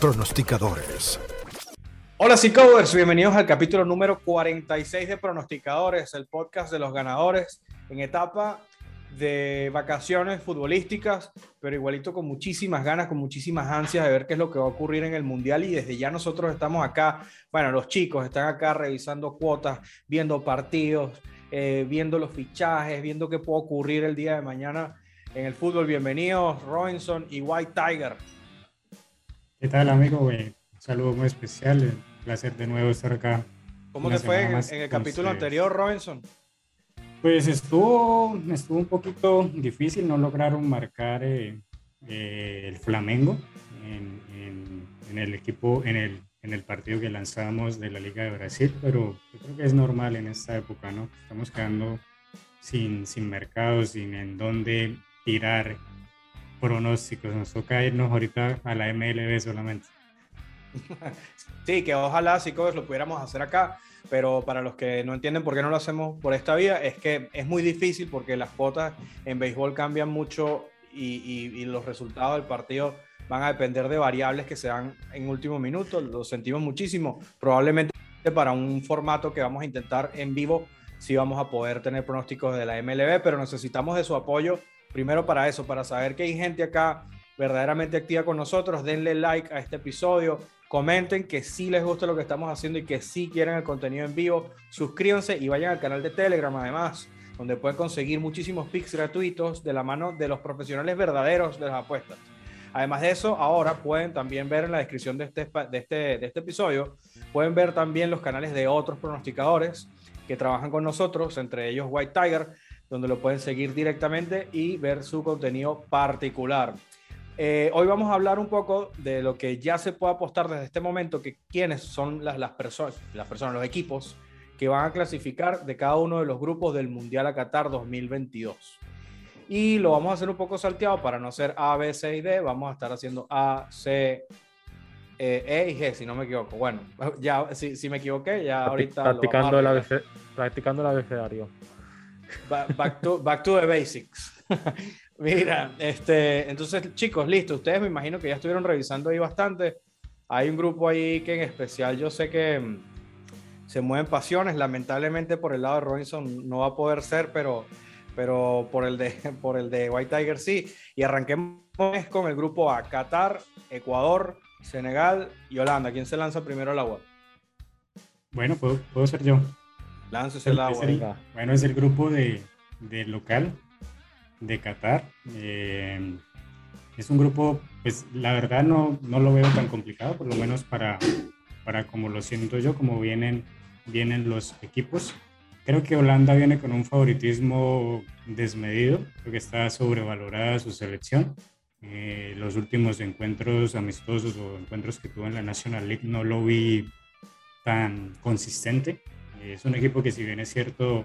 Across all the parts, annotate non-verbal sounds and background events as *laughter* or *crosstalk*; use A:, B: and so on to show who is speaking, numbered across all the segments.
A: pronosticadores.
B: Hola Seacovers, bienvenidos al capítulo número 46 de Pronosticadores, el podcast de los ganadores en etapa de vacaciones futbolísticas, pero igualito con muchísimas ganas, con muchísimas ansias de ver qué es lo que va a ocurrir en el Mundial y desde ya nosotros estamos acá, bueno, los chicos están acá revisando cuotas, viendo partidos, eh, viendo los fichajes, viendo qué puede ocurrir el día de mañana en el fútbol. Bienvenidos Robinson y White Tiger.
C: ¿Qué tal, amigo? Un saludo muy especial. Un placer de nuevo estar acá.
B: ¿Cómo te fue en, el capítulo anterior, Robinson?
C: Pues estuvo, estuvo un poquito difícil, no lograron marcar eh, eh, el Flamengo en, el equipo, en el, en el partido que lanzamos de la Liga de Brasil, pero yo creo que es normal en esta época, ¿no? Estamos quedando sin, sin mercado, sin en dónde tirar pronósticos. Nos toca irnos ahorita a la MLB solamente. *laughs*
B: Sí, que ojalá sí lo pudiéramos hacer acá, pero para los que no entienden por qué no lo hacemos por esta vía, es que es muy difícil porque las cuotas en béisbol cambian mucho y, los resultados del partido van a depender de variables que se dan en último minuto. Lo sentimos muchísimo. Probablemente para un formato que vamos a intentar en vivo, sí vamos a poder tener pronósticos de la MLB, pero necesitamos de su apoyo primero para eso, para saber que hay gente acá verdaderamente activa con nosotros, denle like a este episodio, comenten que sí les gusta lo que estamos haciendo y que sí quieren el contenido en vivo, suscríbanse y vayan al canal de Telegram además, donde pueden conseguir muchísimos pics gratuitos de la mano de los profesionales verdaderos de las apuestas. Además de eso, ahora pueden también ver en la descripción de este, de este, de este episodio, pueden ver también los canales de otros pronosticadores que trabajan con nosotros, entre ellos White Tiger, donde lo pueden seguir directamente y ver su contenido particular. Eh, hoy vamos a hablar un poco de lo que ya se puede apostar desde este momento, que quiénes son las, las, personas, las personas, los equipos que van a clasificar de cada uno de los grupos del Mundial a Qatar 2022. Y lo vamos a hacer un poco salteado para no ser A, B, C y D. Vamos a estar haciendo A, C, e, e y G, si no me equivoco. Bueno, ya si, si me equivoqué, ya ahorita.
D: Practicando, el, ABC, practicando el abecedario.
B: Back to, the basics. *laughs* Mira, este, entonces chicos, listo, ustedes me imagino que ya estuvieron revisando ahí bastante. Hay un grupo ahí que en especial yo sé que mm, se mueven pasiones, lamentablemente por el lado de Robinson no va a poder ser, pero, pero por, el de, *laughs* por el de White Tiger sí. Y arranquemos con el grupo A, Qatar, Ecuador, Senegal y Holanda. ¿Quién se lanza primero al agua?
C: Bueno, puedo, puedo ser yo.
B: Láncese el agua.
C: bueno, es el grupo de, local de Qatar. Eh, es un grupo, pues la verdad no, no lo veo tan complicado, por lo menos para, para como lo siento yo, como vienen, vienen los equipos. Creo que Holanda viene con un favoritismo desmedido, creo que está sobrevalorada su selección. Eh, los últimos encuentros amistosos o encuentros que tuvo en la National League no lo vi tan consistente. Es un equipo que si bien es cierto,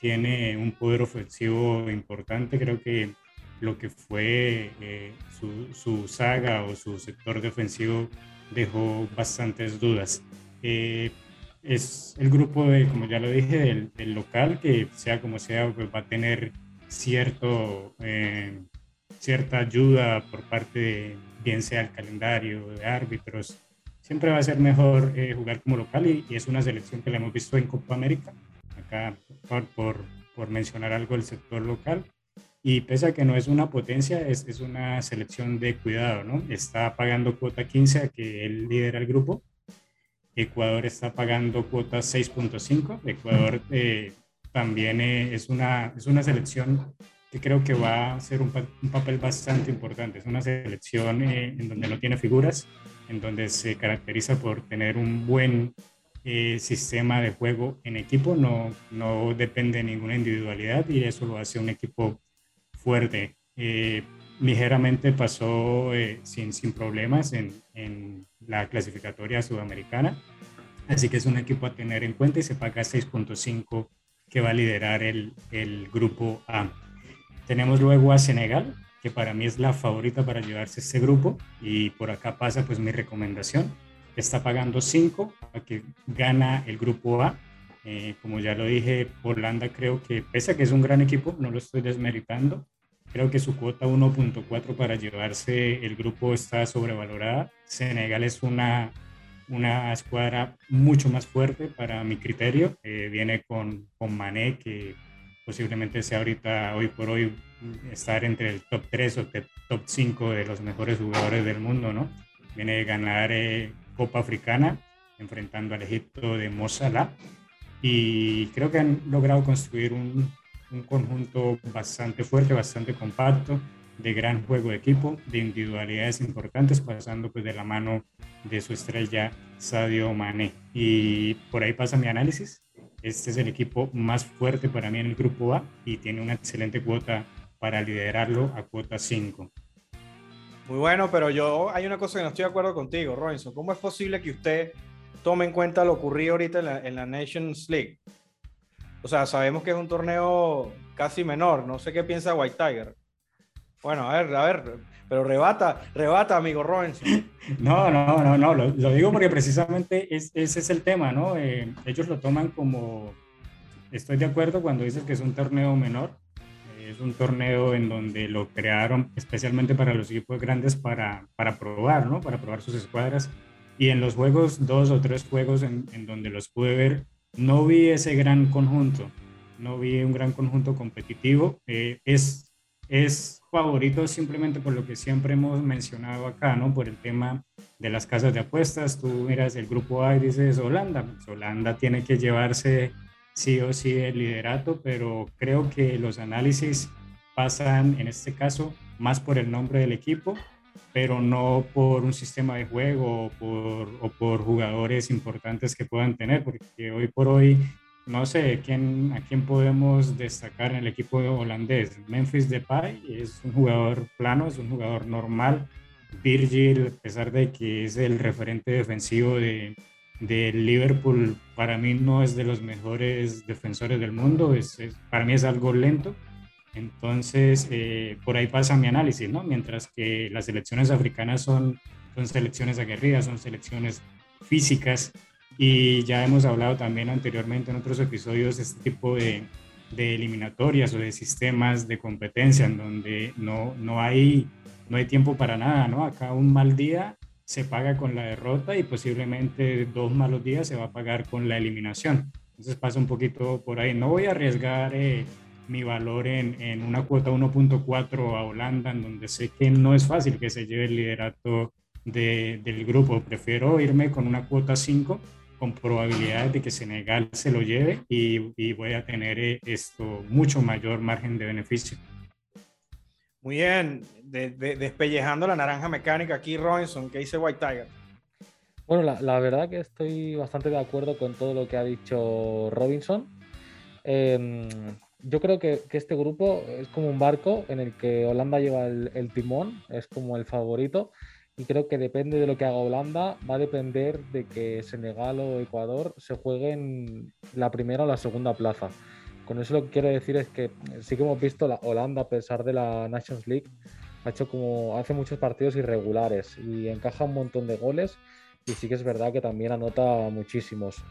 C: tiene un poder ofensivo importante, creo que lo que fue eh, su, saga o su sector defensivo dejó bastantes dudas. Eh, es el grupo de, como ya lo dije, del, local, que sea como sea, pues va a tener cierto, eh, cierta ayuda por parte de, bien sea el calendario de árbitros, siempre va a ser mejor eh, jugar como local y, es una selección que la hemos visto en Copa América, acá por, por, mencionar algo del sector local. Y pese a que no es una potencia, es, es, una selección de cuidado, ¿no? Está pagando cuota 15 a que él lidera el grupo. Ecuador está pagando cuota 6.5. Ecuador eh, también eh, es, una, es una selección que creo que va a ser un, un papel bastante importante. Es una selección en donde no tiene figuras, en donde se caracteriza por tener un buen eh, sistema de juego en equipo, no, no depende de ninguna individualidad y eso lo hace un equipo fuerte. Eh, ligeramente pasó eh, sin, sin problemas en, en, la clasificatoria sudamericana, así que es un equipo a tener en cuenta y se paga 6.5 que va a liderar el, el grupo A. Tenemos luego a Senegal, que para mí es la favorita para llevarse este grupo y por acá pasa pues mi recomendación. Está pagando 5 a que gana el grupo A. Eh, como ya lo dije, Holanda creo que pese a que es un gran equipo, no lo estoy desmeritando, Creo que su cuota 1.4 para llevarse el grupo está sobrevalorada. Senegal es una, una escuadra mucho más fuerte para mi criterio. Eh, viene con, con Mané, que posiblemente sea ahorita, hoy por hoy, estar entre el top 3 o top 5 de los mejores jugadores del mundo, ¿no? Viene de ganar eh, Copa Africana, enfrentando al Egipto de Mo y creo que han logrado construir un, un conjunto bastante fuerte, bastante compacto, de gran juego de equipo, de individualidades importantes, pasando pues de la mano de su estrella Sadio Mané. Y por ahí pasa mi análisis. Este es el equipo más fuerte para mí en el grupo A y tiene una excelente cuota para liderarlo a cuota 5.
B: Muy bueno, pero yo hay una cosa que no estoy de acuerdo contigo, Robinson. ¿Cómo es posible que usted tome en cuenta lo ocurrido ahorita en la, en la Nations League? O sea, sabemos que es un torneo casi menor. No sé qué piensa White Tiger. Bueno, a ver, a ver, pero rebata, rebata, amigo Robinson. *laughs*
C: No, no, no, no, lo, digo porque precisamente ese es el tema, ¿no? Eh, ellos lo toman como, estoy de acuerdo cuando dices que es un torneo menor, es un torneo en donde lo crearon especialmente para los equipos grandes para, para probar, ¿no? Para probar sus escuadras. Y en los juegos, dos o tres juegos en, en donde los pude ver, no vi ese gran conjunto, no vi un gran conjunto competitivo. Eh, es, es favorito simplemente por lo que siempre hemos mencionado acá, ¿no? Por el tema de las casas de apuestas. Tú miras el grupo A y dices Holanda. Pues Holanda tiene que llevarse sí o sí el liderato, pero creo que los análisis pasan en este caso más por el nombre del equipo pero no por un sistema de juego o por, o por jugadores importantes que puedan tener, porque hoy por hoy no sé quién, a quién podemos destacar en el equipo holandés. Memphis Depay es un jugador plano, es un jugador normal. Virgil, a pesar de que es el referente defensivo de, de Liverpool, para mí no es de los mejores defensores del mundo, es, para mí es algo lento entonces, eh, por ahí pasa mi análisis, ¿no? Mientras que las selecciones africanas son, son selecciones aguerridas, son selecciones físicas y ya hemos hablado también anteriormente en otros episodios este tipo de, de eliminatorias o de sistemas de competencia en donde no, no, hay, no hay tiempo para nada, ¿no? Acá un mal día se paga con la derrota y posiblemente dos malos días se va a pagar con la eliminación. Entonces pasa un poquito por ahí. No voy a arriesgar... Eh, mi valor en, en una cuota 1.4 a Holanda, en donde sé que no es fácil que se lleve el liderato de, del grupo. Prefiero irme con una cuota 5 con probabilidades de que Senegal se lo lleve y, y voy a tener eh, esto mucho mayor margen de beneficio.
B: Muy bien, de, despellejando la naranja mecánica aquí, Robinson, ¿qué dice White Tiger?
D: Bueno, la, la, verdad que estoy bastante de acuerdo con todo lo que ha dicho Robinson. Eh, yo creo que, este grupo es como un barco en el que Holanda lleva el, timón, es como el favorito, y creo que depende de lo que haga Holanda, va a depender de que Senegal o Ecuador se jueguen la primera o la segunda plaza. Con eso lo que quiero decir es que sí que hemos visto la Holanda, a pesar de la Nations League, ha hecho como hace muchos partidos irregulares y encaja un montón de goles y sí que es verdad que también anota muchísimos.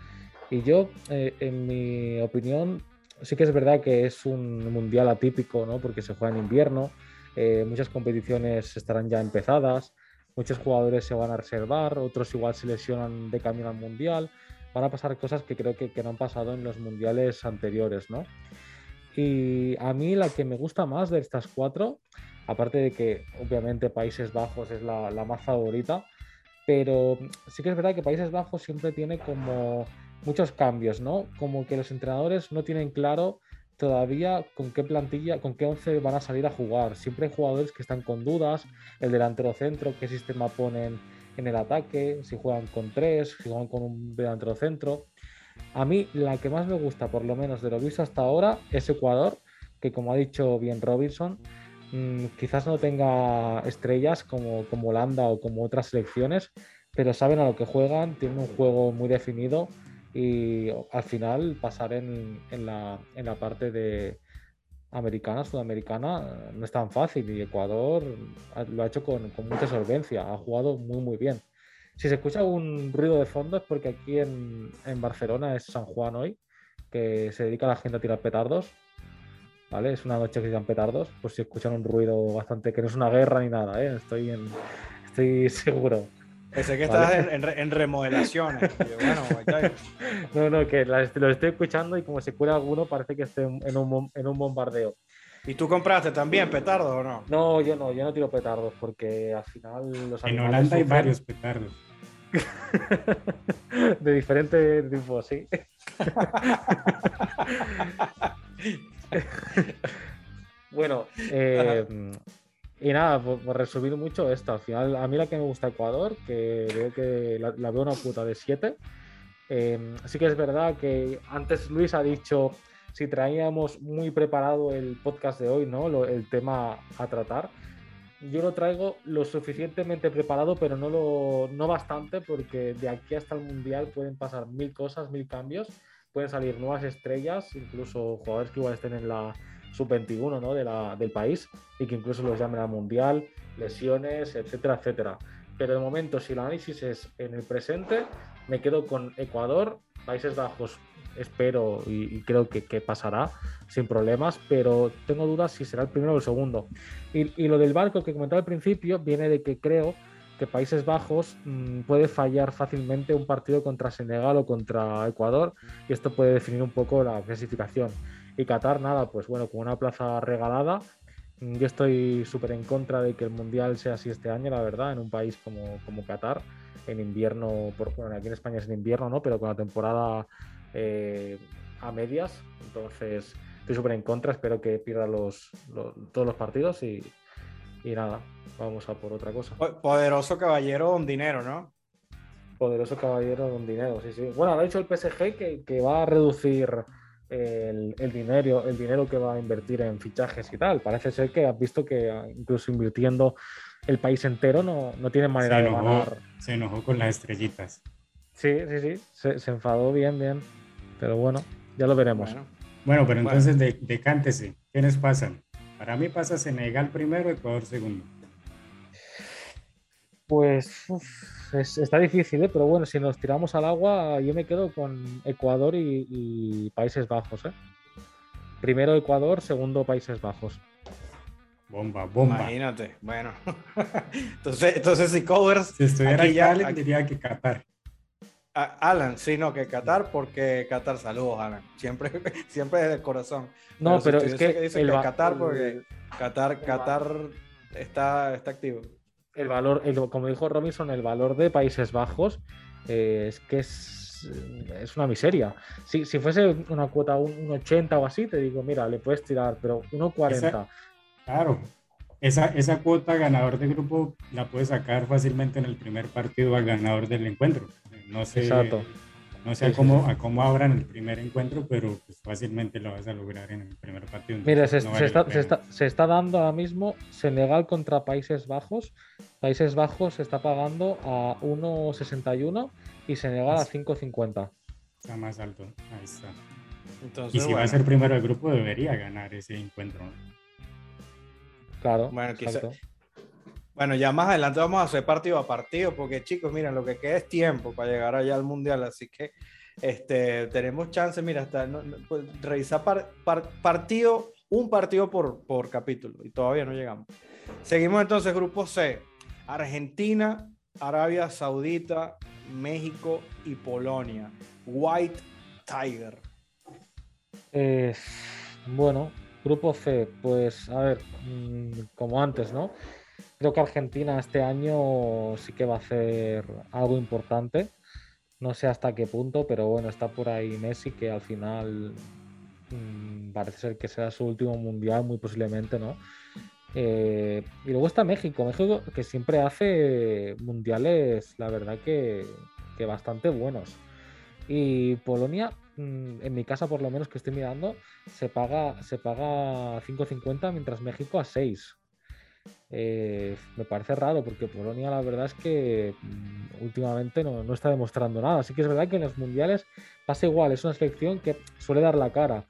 D: Y yo, eh, en mi opinión, sí que es verdad que es un mundial atípico, ¿no? Porque se juega en invierno, eh, muchas competiciones estarán ya empezadas, muchos jugadores se van a reservar, otros igual se lesionan de camino al mundial, van a pasar cosas que creo que, no han pasado en los mundiales anteriores, ¿no? Y a mí la que me gusta más de estas cuatro, aparte de que obviamente Países Bajos es la, la más favorita, pero sí que es verdad que Países Bajos siempre tiene como muchos cambios, ¿no? Como que los entrenadores no tienen claro todavía con qué plantilla, con qué once van a salir a jugar. Siempre hay jugadores que están con dudas, el delantero centro, qué sistema ponen en el ataque, si juegan con tres, si juegan con un delantero centro. A mí la que más me gusta, por lo menos de lo visto hasta ahora, es Ecuador, que como ha dicho bien Robinson, mm, quizás no tenga estrellas como, como Holanda o como otras selecciones, pero saben a lo que juegan, tienen un juego muy definido y al final pasar en, en, la, en la parte de americana, sudamericana, no es tan fácil y Ecuador lo ha hecho con, mucha solvencia, ha jugado muy muy bien. Si se escucha un ruido de fondo es porque aquí en, Barcelona es San Juan hoy, que se dedica la gente a tirar petardos. ¿vale? Es una noche que se dan petardos, pues si escuchan un ruido bastante, que no es una guerra ni nada, ¿eh? Estoy, en, estoy *laughs* seguro.
B: Pensé que estás en, en, remodelaciones. *laughs*
D: no, no, que lo estoy escuchando y como se cura alguno parece que esté en un, en un bombardeo.
B: ¿Y tú compraste también petardos o no?
D: No, yo no, yo no tiro petardos porque al final
C: los En Holanda hay varios petardos. *laughs*
D: de diferentes tipos, sí. *laughs* bueno, eh, y nada, por, resumir mucho esto, al final a mí la que me gusta Ecuador, que veo que la, veo una puta de 7. Eh, sí que es verdad que antes Luis ha dicho si traíamos muy preparado el podcast de hoy, ¿no? el tema a tratar yo lo traigo lo suficientemente preparado, pero no, lo, no bastante, porque de aquí hasta el Mundial pueden pasar mil cosas, mil cambios, pueden salir nuevas estrellas, incluso jugadores que igual estén en la sub-21 ¿no? de del país y que incluso los llamen al Mundial, lesiones, etcétera, etcétera. Pero de momento, si el análisis es en el presente, me quedo con Ecuador, Países Bajos espero y, creo que, pasará sin problemas, pero tengo dudas si será el primero o el segundo. Y, lo del barco que comentaba al principio viene de que creo que Países Bajos mm, puede fallar fácilmente un partido contra Senegal o contra Ecuador y esto puede definir un poco la clasificación. Y Qatar, nada, pues bueno, con una plaza regalada. Yo estoy súper en contra de que el Mundial sea así este año, la verdad, en un país como, como Qatar, en invierno, por, bueno, aquí en España es en invierno, ¿no? Pero con la temporada eh, a medias. Entonces, estoy súper en contra. Espero que pierda los, todos los partidos y, nada, vamos a por otra cosa.
B: Poderoso caballero don dinero, ¿no?
D: Poderoso caballero don dinero, sí, sí. Bueno, ha dicho el PSG que, va a reducir el, dinero, el dinero que va a invertir en fichajes y tal. Parece ser que has visto que incluso invirtiendo el país entero no, no tiene manera de ganar.
C: Se enojó con las estrellitas.
D: Sí, sí, sí. Se, se enfadó bien, bien. Pero bueno, ya lo veremos.
C: Bueno, pero entonces de, decántese. ¿Quiénes pasan? Para mí pasa Senegal primero, Ecuador segundo.
D: Pues está difícil, ¿eh? pero bueno, si nos tiramos al agua, yo me quedo con Ecuador y, Países Bajos. ¿eh? Primero Ecuador, segundo Países Bajos.
C: Bomba, bomba.
B: Imagínate, bueno. *laughs* entonces, entonces si covers.
C: Si estuviera aquí ya, diría que Qatar.
B: Alan, sí, no, que Qatar, porque Qatar, saludos, Alan. Siempre, *laughs* siempre desde el corazón.
D: No, pero, es que.
B: Dice el, que Qatar, porque Qatar, Qatar está, está activo.
D: El valor, como dijo Robinson, el valor de Países Bajos eh, es que es, es una miseria. Si, si fuese una cuota un, 80 o así, te digo, mira, le puedes tirar, pero 1,40.
C: Claro, esa, esa cuota ganador de grupo la puedes sacar fácilmente en el primer partido al ganador del encuentro. No sé, No sé cómo, a cómo abran el primer encuentro, pero pues fácilmente lo vas a lograr en el primer partido.
D: Mira, se, está, se, está, se, está, dando ahora mismo Senegal contra Países Bajos. Países Bajos se está pagando a 1,61 y Senegal a 5,50.
C: Está más alto, ahí está. y si va a ser primero el grupo, debería ganar ese encuentro.
D: Claro,
B: bueno, bueno, ya más adelante vamos a hacer partido a partido, porque chicos, miren, lo que queda es tiempo para llegar allá al mundial, así que este, tenemos chance, mira, hasta pues, revisar partido, un partido por, por capítulo, y todavía no llegamos. Seguimos entonces, grupo C: Argentina, Arabia Saudita, México y Polonia. White Tiger.
D: bueno, grupo C, pues a ver, mm, como antes, ¿no? Creo que Argentina este año sí que va a hacer algo importante. No sé hasta qué punto, pero bueno, está por ahí Messi, que al final mm, parece ser que será su último mundial, muy posiblemente, ¿no? Eh, y luego está México, México que siempre hace mundiales, la verdad que, bastante buenos. Y Polonia, mm, en mi casa por lo menos que estoy mirando, se paga, se paga 5.50 mientras México a 6. Eh, me parece raro porque Polonia la verdad es que mm, últimamente no, no, está demostrando nada. Así que es verdad que en los mundiales pasa igual, es una selección que suele dar la cara.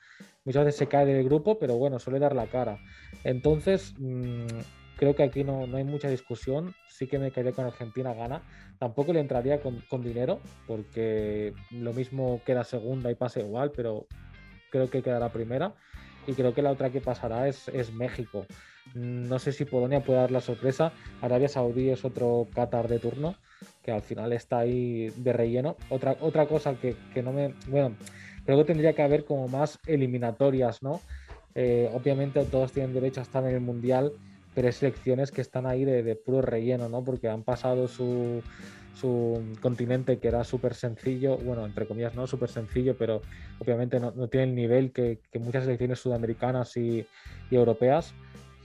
D: Muchas veces se cae del grupo, pero bueno, suele dar la cara. Entonces, mm, creo que aquí no, no, hay mucha discusión. Sí que me quedé con Argentina gana. Tampoco le entraría con, con dinero, porque lo mismo queda segunda y pasa igual, pero creo que quedará primera. y creo que la otra que pasará es, es México. No sé si Polonia puede dar la sorpresa. Arabia Saudí es otro Qatar de turno que al final está ahí de relleno. Otra, otra cosa que, que no me. Bueno, creo tendría que haber como más eliminatorias, ¿no? Eh, obviamente todos tienen derecho a estar en el Mundial, pero hay selecciones que están ahí de, de puro relleno, ¿no? Porque han pasado su, su continente que era súper sencillo, bueno, entre comillas, no súper sencillo, pero obviamente no, no, tiene el nivel que, que muchas selecciones sudamericanas y, y, europeas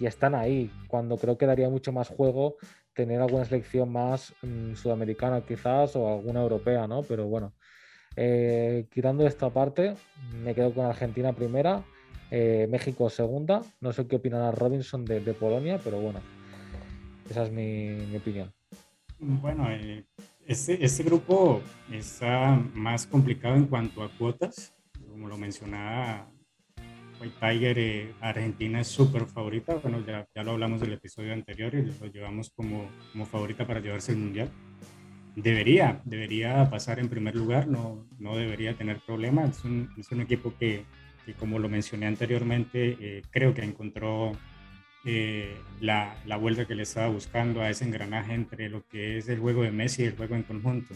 D: y están ahí, cuando creo que daría mucho más juego tener alguna selección más mmm, sudamericana quizás o alguna europea, ¿no? Pero bueno, eh, quitando esta parte, me quedo con Argentina primera, eh, México segunda, no sé qué opinará Robinson de, Polonia, pero bueno, esa es mi, mi opinión.
C: Bueno, eh, este, este, grupo está más complicado en cuanto a cuotas. Como lo mencionaba White Tiger, eh, Argentina es súper favorita. Bueno, ya, ya, lo hablamos del episodio anterior y lo llevamos como, como favorita para llevarse el mundial. Debería, debería pasar en primer lugar, no, no debería tener problemas. Es un, es un equipo que, que, como lo mencioné anteriormente, eh, creo que encontró eh, la, la, vuelta que le estaba buscando a ese engranaje entre lo que es el juego de Messi y el juego en conjunto.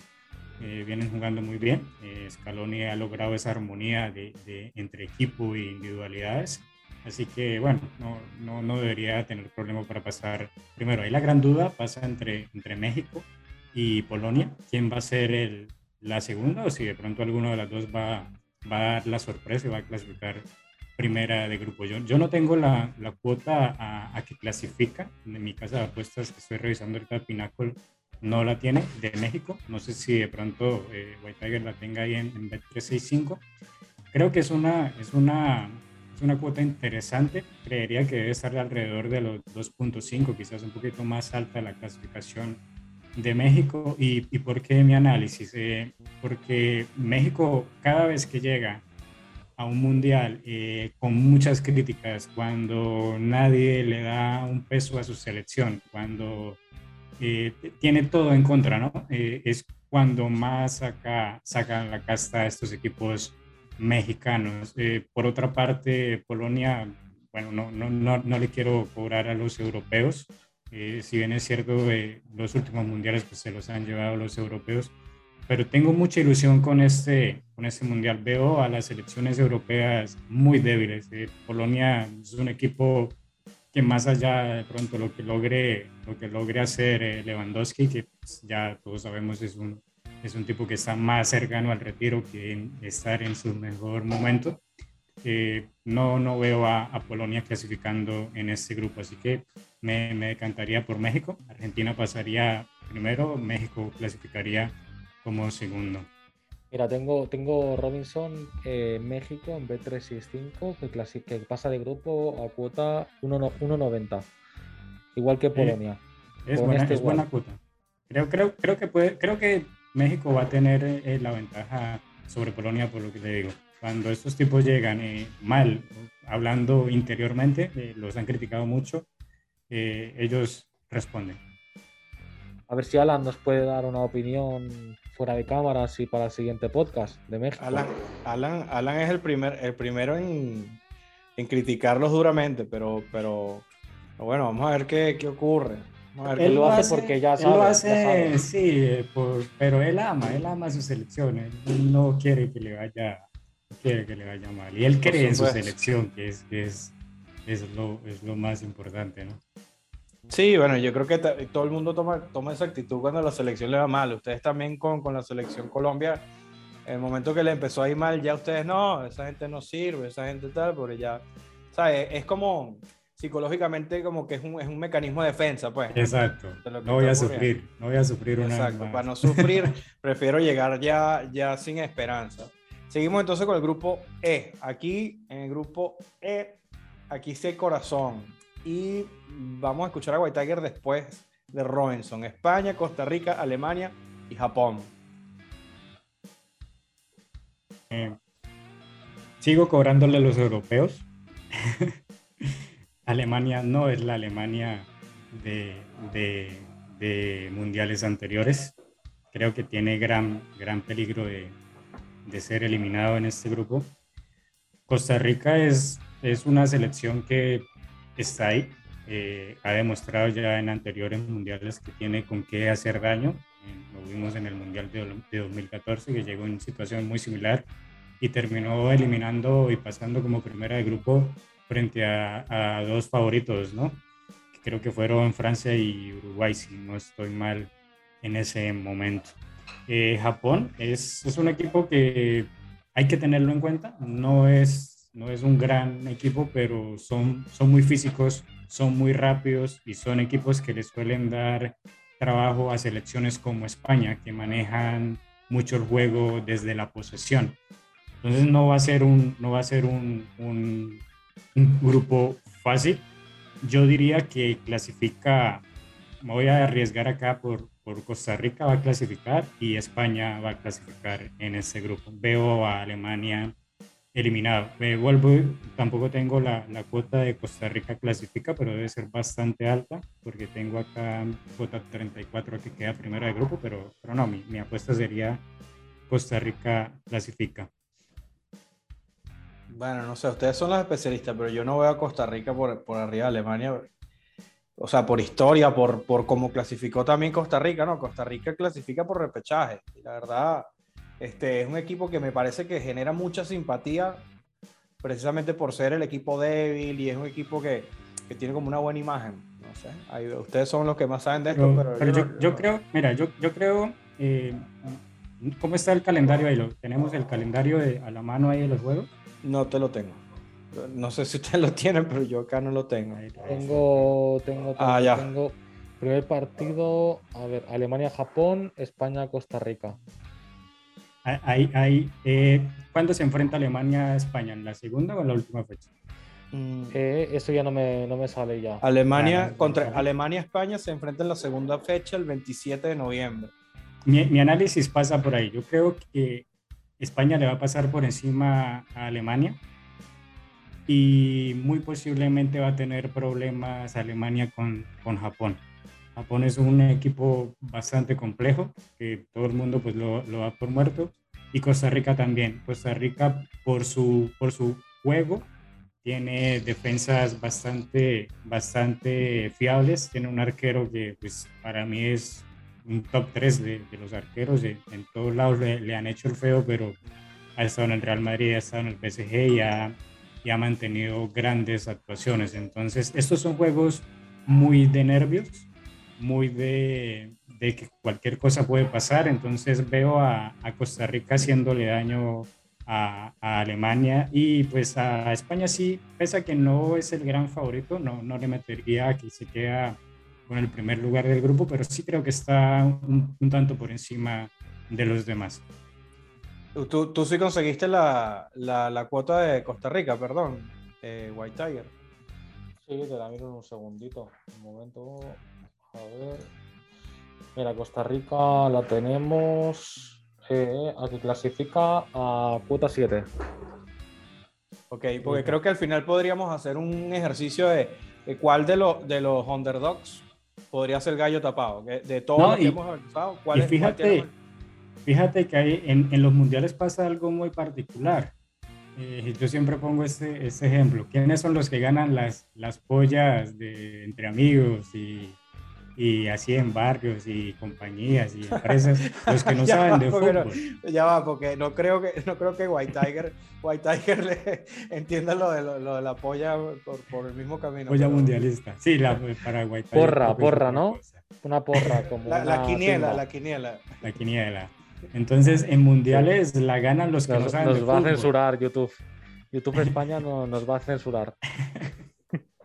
C: Eh, vienen jugando muy bien. Eh, Scaloni ha logrado esa armonía de, de, entre equipo e individualidades. Así que, bueno, no, no, no, debería tener problema para pasar. Primero, ahí la gran duda pasa entre, entre México y Polonia. ¿Quién va a ser el, la segunda o si de pronto alguno de las dos va, va a dar la sorpresa y va a clasificar primera de grupo. Yo, yo no tengo la, la cuota a, a, que clasifica. En mi casa de apuestas que estoy revisando ahorita, Pinnacle no la tiene de México. No sé si de pronto eh, White Tiger la tenga ahí en, en Bet365. Creo que es una, es, una, es una cuota interesante. Creería que debe estar alrededor de los 2.5, quizás un poquito más alta la clasificación de México. ¿Y, y por qué mi análisis? Eh, porque México cada vez que llega a un mundial eh, con muchas críticas, cuando nadie le da un peso a su selección, cuando eh, tiene todo en contra, ¿no? Eh, es cuando más saca, sacan la casta estos equipos mexicanos. Eh, por otra parte, Polonia, bueno, no, no, no, no, le quiero cobrar a los europeos. si bien es cierto, los últimos mundiales pues, se los han llevado los europeos, pero tengo mucha ilusión con este, con este mundial. Veo a las selecciones europeas muy débiles. Polonia es un equipo que más allá de pronto lo que logre, lo que logre hacer eh, Lewandowski, que pues, ya todos sabemos es un, es un tipo que está más cercano al retiro que estar en su mejor momento. Eh, no, no veo a, a, Polonia clasificando en este grupo, así que me, me decantaría por México. Argentina pasaría primero, México clasificaría como segundo.
D: Mira, tengo, tengo Robinson eh, México en B365 que, que, pasa de grupo a cuota 1.90, igual que Polonia.
C: es buena, es buena cuota. Creo, creo, creo, que puede, creo que México va a tener eh, la ventaja sobre Polonia por lo que te digo. Cuando estos tipos llegan eh, mal, hablando interiormente, eh, los han criticado mucho, ellos responden.
D: A ver si Alan nos puede dar una opinión fuera de cámaras y para el siguiente podcast de México.
B: Alan, Alan, Alan es el, primer, el primero en, en criticarlos duramente, pero, pero bueno, vamos a ver qué, qué ocurre.
D: A ver, él lo hace, hace, porque ya sabe.
C: Él lo hace, sabe. sí, por, pero él ama, él ama su selección. Él no quiere que le vaya, quiere que le vaya mal. Y él cree en su selección, que es, que es, es, lo, es lo más importante, ¿no?
B: Sí, bueno, yo creo que todo el mundo toma, toma esa actitud cuando la selección le va mal. Ustedes también con, con la selección Colombia, en el momento que le empezó a ir mal, ya ustedes no, esa gente no sirve, esa gente tal, porque ya, ¿sabes? Es como psicológicamente como que es un, es un mecanismo de defensa, pues.
C: Exacto. No voy a sufrir, no voy a sufrir una
B: Exacto, para no sufrir, *laughs* prefiero llegar ya, ya sin esperanza. Seguimos entonces con el grupo E. Aquí, en el grupo E, aquí sí hay corazón y vamos a escuchar a White Tiger después de Robinson. España, Costa Rica, Alemania y Japón.
C: Eh, sigo cobrándole a los europeos. *laughs* Alemania no es la Alemania de, de, de, mundiales anteriores. Creo que tiene gran, gran peligro de, de ser eliminado en este grupo. Costa Rica es es una selección que está ahí. Eh, ha demostrado ya en anteriores mundiales que tiene con qué hacer daño. Eh, lo vimos en el Mundial de, de 2014, que llegó en situación muy similar y terminó eliminando y pasando como primera de grupo frente a, a dos favoritos, ¿no? creo que fueron Francia y Uruguay, si no estoy mal en ese momento. Eh, Japón es, es, un equipo que hay que tenerlo en cuenta, no es, no es un gran equipo, pero son, son muy físicos, son muy rápidos y son equipos que les suelen dar trabajo a selecciones como España, que manejan mucho el juego desde la posesión. Entonces no va a ser un, no va a ser un, un, grupo fácil. Yo diría que clasifica, me voy a arriesgar acá por, por Costa Rica va a clasificar y España va a clasificar en ese grupo. Veo a Alemania eliminado. Me vuelvo, tampoco tengo la, la, cuota de Costa Rica clasifica, pero debe ser bastante alta porque tengo acá cuota 34 que queda primera de grupo, pero, pero no, mi, mi apuesta sería Costa Rica clasifica.
B: Bueno, no sé, ustedes son los especialistas, pero yo no veo a Costa Rica por, por arriba de Alemania. O sea, por historia, por, por cómo clasificó también Costa Rica, ¿no? Costa Rica clasifica por repechaje. Y la verdad, este es un equipo que me parece que genera mucha simpatía precisamente por ser el equipo débil y es un equipo que, que tiene como una buena imagen. No sé, ahí, ustedes son los que más saben de esto, pero,
C: pero yo, yo, yo, creo, mira, yo, yo creo, eh, ¿cómo está el calendario ahí? ¿Tenemos el calendario de, a la mano ahí de los juegos?
B: No te lo tengo. No sé si ustedes *laughs* lo tienen, pero yo acá no lo tengo.
D: Tengo, tengo, tengo,
B: Ah, ya.
D: tengo primer partido, a ver, Alemania-Japón, España-Costa Rica.
C: Ahí, ahí, eh, ¿Cuándo se enfrenta Alemania a España? ¿En la segunda o en la última fecha?
B: Mm,
D: Eh, eso ya no me, no me sale ya.
B: Alemania
C: Ah,
B: contra
C: ajá.
B: Alemania-España se enfrenta en la segunda fecha el 27 de noviembre.
C: Mi, mi análisis pasa por ahí. Yo creo que España le va a pasar por encima a Alemania y muy posiblemente va a tener problemas Alemania con, con Japón. Japón es un equipo bastante complejo, que todo el mundo pues lo, lo da por muerto, y Costa Rica también. Costa Rica por su, por su juego tiene defensas bastante, bastante fiables, tiene un arquero que pues para mí es un top 3 de, de los arqueros, de- en todos lados le, le han hecho el feo, pero ha estado en el Real Madrid, ha estado en el PSG y ha, y ha mantenido grandes actuaciones. Entonces, estos son juegos muy de nervios, muy de, de que cualquier cosa puede pasar. Entonces, veo a, a Costa Rica haciéndole daño a, a Alemania y pues a España sí, pese a que no es el gran favorito, no, no le metería que se queda con el primer lugar del grupo, pero sí creo que está un, un tanto por encima de los demás.
B: Tú, tú, tú sí conseguiste la, la, la cuota de Costa Rica, perdón, eh, White Tiger.
D: Sí, te la miro en un segundito. Un momento. A ver. Mira, Costa Rica la tenemos. Eh, a que clasifica a cuota 7.
B: Ok, porque creo que al final podríamos hacer un ejercicio de, de cuál de, los de los underdogs podría ser gallo tapado. De todos
C: No,
B: los que
C: y-
B: hemos analizado, ¿cuál
C: Y
B: es-
C: fíjate,
B: tiene-
C: fíjate que hay, en, en los mundiales pasa algo muy particular. Eh, yo siempre pongo este, este ejemplo. ¿Quiénes son los que ganan las, las pollas de, entre amigos y, y así en barrios y compañías y empresas? *laughs* Los que no saben
B: va,
C: de
B: no-
C: fútbol.
B: Ya va, porque no creo que, no creo que White Tiger, White Tiger le *laughs* entienda lo de, lo, lo de la polla por, por el mismo camino.
C: Polla
B: pero-
C: mundialista. Sí, la Paraguay.
D: Porra, porra, ¿no? Una porra como.
B: La, quiniela,
D: timba.
B: la quiniela.
C: La quiniela. Entonces, en mundiales la ganan los que no
D: Nos,
C: saben
D: nos
C: de
D: va a censurar YouTube. YouTube España no, nos va a censurar. *laughs*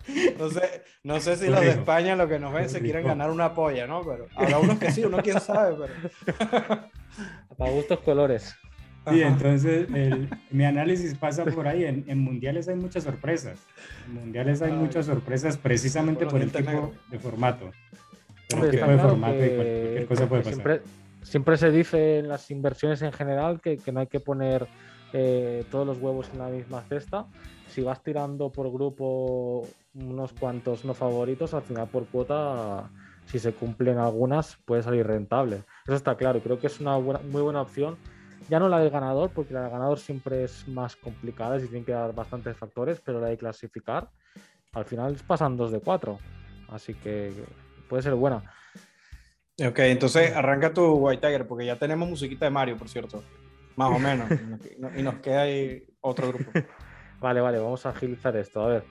D: *laughs*
B: No sé, no sé si los de. España, los que nos ven, se quieren ganar una polla, ¿no? Pero habrá unos que sí, uno quién sabe, pero. *laughs*
D: Para gustos colores.
C: Sí, entonces el- mi análisis pasa por ahí. En, en mundiales hay muchas sorpresas. En mundiales hay
B: Ay.
C: muchas sorpresas precisamente
B: Por
C: el tipo de formato. Por el tipo de
D: claro
C: formato y cualquier cosa puede pasar.
D: Siempre, siempre se dice en las inversiones en general que, que no hay que poner eh, todos los huevos en la misma cesta. Si vas tirando por grupo unos cuantos no favoritos, al final por cuota, si se cumplen algunas, puede salir rentable. Eso está claro. Creo que es una buena- muy buena opción Ya no la del ganador, porque la del ganador siempre es más complicada y tienen que dar bastantes factores, pero la de clasificar, al final pasan dos de cuatro. Así que puede ser buena.
B: Ok, entonces arranca tu White Tiger, porque ya tenemos musiquita de Mario, por cierto. Más o menos. *laughs* y nos queda ahí otro grupo.
D: vale, vale, vamos a agilizar esto. A ver.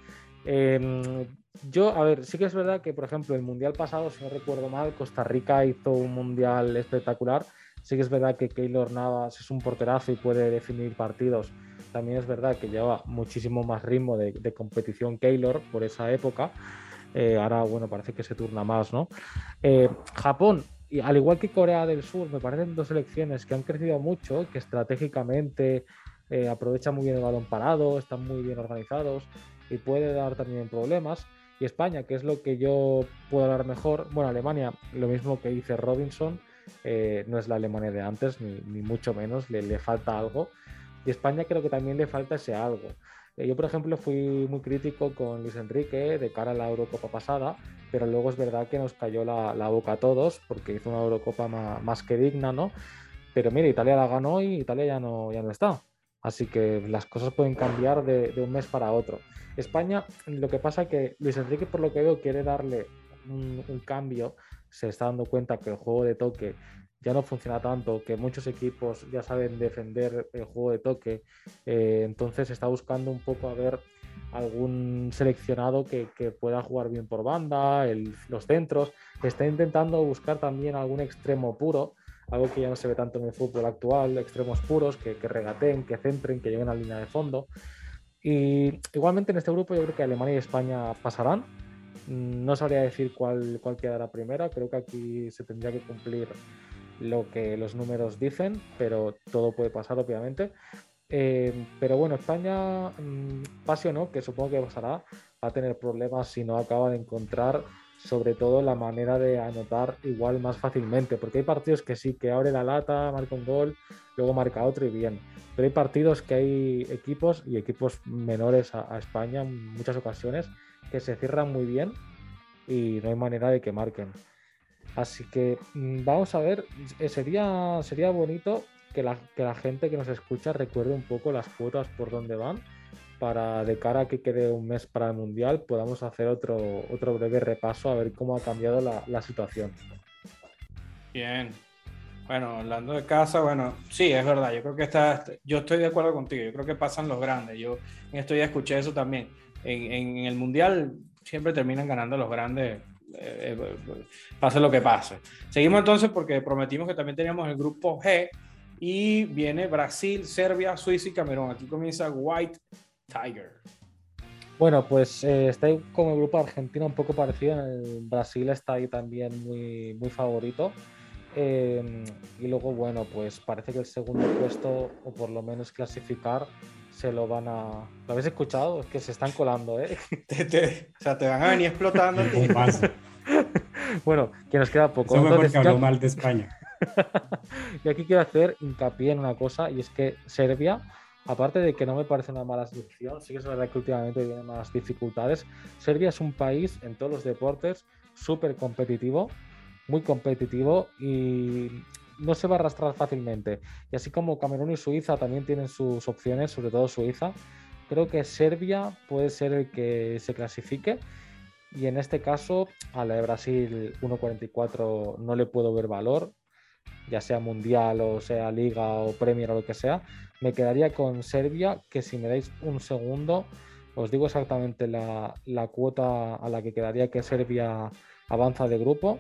D: Em, yo, a ver, sí que es verdad que, por ejemplo, el mundial pasado, si no recuerdo mal, Costa Rica hizo un mundial espectacular. Sí que es verdad que Keylor Navas es un porterazo y puede definir partidos. También es verdad que lleva muchísimo más ritmo de, competición Keylor por esa época. Eh, ahora, bueno, parece que se turna más, ¿no? Eh, Japón, y al igual que Corea del Sur, me parecen dos selecciones que han crecido mucho, que estratégicamente eh, aprovechan muy bien el balón parado, están muy bien organizados y puede dar también problemas. Y España, que es lo que yo puedo hablar mejor, bueno, Alemania, lo mismo que dice Robinson, eh, no es la Alemania de antes, ni, mucho menos, le, le, falta algo. Y España creo que también le falta ese algo. Eh, yo, por ejemplo, fui muy crítico con Luis Enrique de cara a la Eurocopa pasada, pero luego es verdad que nos cayó la, la boca a todos porque hizo una Eurocopa más, que digna, ¿no? Pero mire, Italia la ganó y Italia ya no, ya no está. Así que las cosas pueden cambiar de, un mes para otro. España, lo que pasa es que Luis Enrique, por lo que veo, quiere darle un, cambio. Se está dando cuenta que el juego de toque ya no funciona tanto, que muchos equipos ya saben defender el juego de toque. Eh, entonces está buscando un poco a ver algún seleccionado que, pueda jugar bien por banda, los centros. Está intentando buscar también algún extremo puro algo que ya no se ve tanto en el fútbol actual, extremos puros, que, que regateen, que centren, que lleguen a la línea de fondo. Y igualmente en este grupo yo creo que Alemania y España pasarán. No sabría decir cuál, cuál quedará primera, creo que aquí se tendría que cumplir lo que los números dicen, pero todo puede pasar obviamente. Eh, pero bueno, España, mm, pase o no, que supongo que pasará, va a tener problemas si no acaba de encontrar sobre todo la manera de anotar igual más fácilmente, porque hay partidos que sí, que abre la lata, marca un gol, luego marca otro y bien, pero hay partidos que hay equipos y equipos menores a, España en muchas ocasiones que se cierran muy bien y no hay manera de que marquen. Así que mm, vamos a ver, eh, sería, sería bonito que la, que la gente que nos escucha recuerde un poco las cuotas por dónde van para de cara a que quede un mes para el Mundial podamos hacer otro, otro breve repaso a ver cómo ha cambiado la, situación.
B: Bien. Bueno, hablando de casa, bueno, sí, es verdad, yo creo que está, yo estoy de acuerdo contigo, yo creo que pasan los grandes, yo en estos días escuché eso también, en, en, el Mundial siempre terminan ganando los grandes, eh, eh, pase lo que pase. Seguimos entonces porque prometimos que también teníamos el grupo G y viene Brasil, Serbia, Suiza y Camerún. Aquí comienza White Tiger.
D: Bueno, pues eh, está ahí como el grupo argentino un poco parecido. En el Brasil está ahí también muy, muy favorito. Em, y luego, bueno, pues parece que el segundo puesto, o por lo menos clasificar, se lo van a. ¿Lo habéis escuchado? Es que se están colando, ¿eh? *laughs*
B: o sea, te van a venir explotando. *laughs* *laughs*
D: bueno, que nos queda poco.
C: Eso Entonces, porque mal de España.
D: y aquí quiero hacer hincapié en una cosa, y es que Serbia aparte de que no me parece una mala selección, sí que es verdad que últimamente tiene más dificultades. Serbia es un país en todos los deportes súper competitivo, muy competitivo y no se va a arrastrar fácilmente. Y así como Camerún y Suiza también tienen sus opciones, sobre todo Suiza, creo que Serbia puede ser el que se clasifique. Y en este caso, a la de Brasil 1.44 no le puedo ver valor, ya sea mundial o sea liga o Premier o lo que sea me quedaría con Serbia, que si me dais un segundo, os digo exactamente la, cuota a la que quedaría que Serbia avanza de grupo,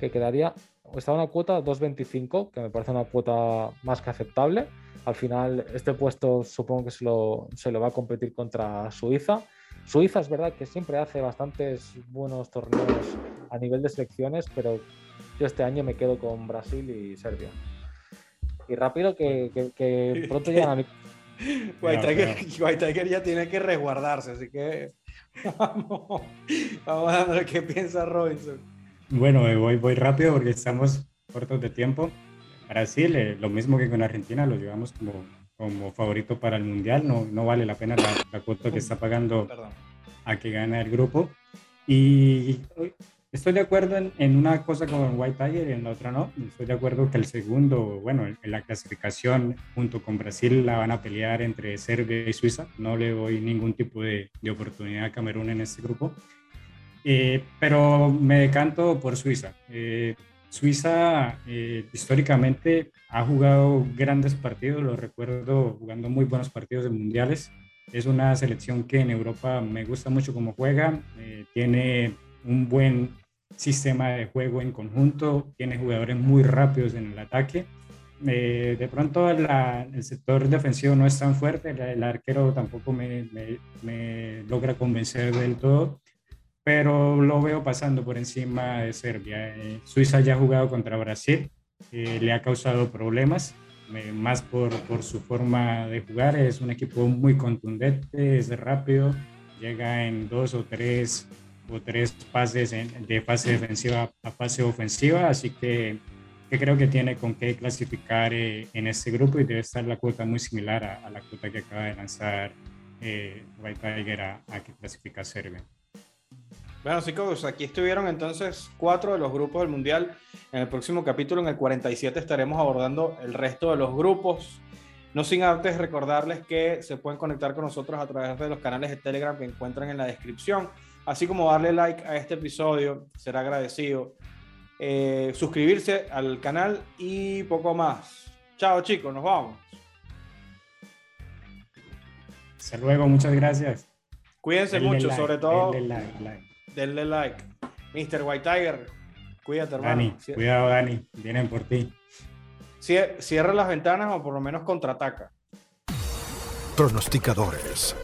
D: que quedaría, está una cuota 2.25, que me parece una cuota más que aceptable. Al final, este puesto supongo que se lo, se lo va a competir contra Suiza. Suiza es verdad que siempre hace bastantes buenos torneos a nivel de selecciones, pero yo este año me quedo con Brasil y Serbia y rápido que, que, pronto llegan a mi... *laughs*
B: White, Tiger, ya tiene que resguardarse, así que *laughs* vamos, vamos a ver qué piensa Robinson.
C: Bueno, voy, voy rápido porque estamos cortos de tiempo. Brasil, eh, lo mismo que con Argentina, lo llevamos como, como favorito para el Mundial. No, no vale la pena la, cuota que está pagando a que gane el grupo. Y estoy de acuerdo en, una cosa con White Tiger y en la otra no. Estoy de acuerdo que el segundo, bueno, en la clasificación junto con Brasil la van a pelear entre Serbia y Suiza. No le doy ningún tipo de, de oportunidad a Camerún en este grupo. Eh, pero me decanto por Suiza. Eh, Suiza eh, históricamente ha jugado grandes partidos, lo recuerdo jugando muy buenos partidos de mundiales. Es una selección que en Europa me gusta mucho cómo juega, tiene un buen sistema de juego en conjunto, tiene jugadores muy rápidos en el ataque. de pronto el sector defensivo no es tan fuerte, el, arquero tampoco me, me, me, logra convencer del todo, pero lo veo pasando por encima de Serbia. Eh, Suiza ya ha jugado contra Brasil, eh, le ha causado problemas, eh, más por, por, su forma de jugar. Es un equipo muy contundente, es rápido, llega en dos o tres, o tres pases de fase defensiva a fase ofensiva, así que, que, creo que tiene con qué clasificar en este grupo y debe estar la cuota muy similar a, la cuota que acaba de lanzar White Tiger a, a que clasifica Serbia.
B: Bueno, chicos, aquí estuvieron entonces cuatro de los grupos del Mundial. En el próximo capítulo, en el 47, estaremos abordando el resto de los grupos. No sin antes recordarles que se pueden conectar con nosotros a través de los canales de Telegram que encuentran en la descripción, así como darle like a este episodio, será agradecido. Eh, suscribirse al canal y poco más. Chao chicos, nos vamos.
C: Hasta luego, muchas gracias.
B: Cuídense mucho, sobre todo denle like. Mr. White Tiger, cuídate, hermano.
C: Dani, cuidado, Dani, vienen por ti.
B: Cierra las ventanas o por lo menos contraataca.
A: Pronosticadores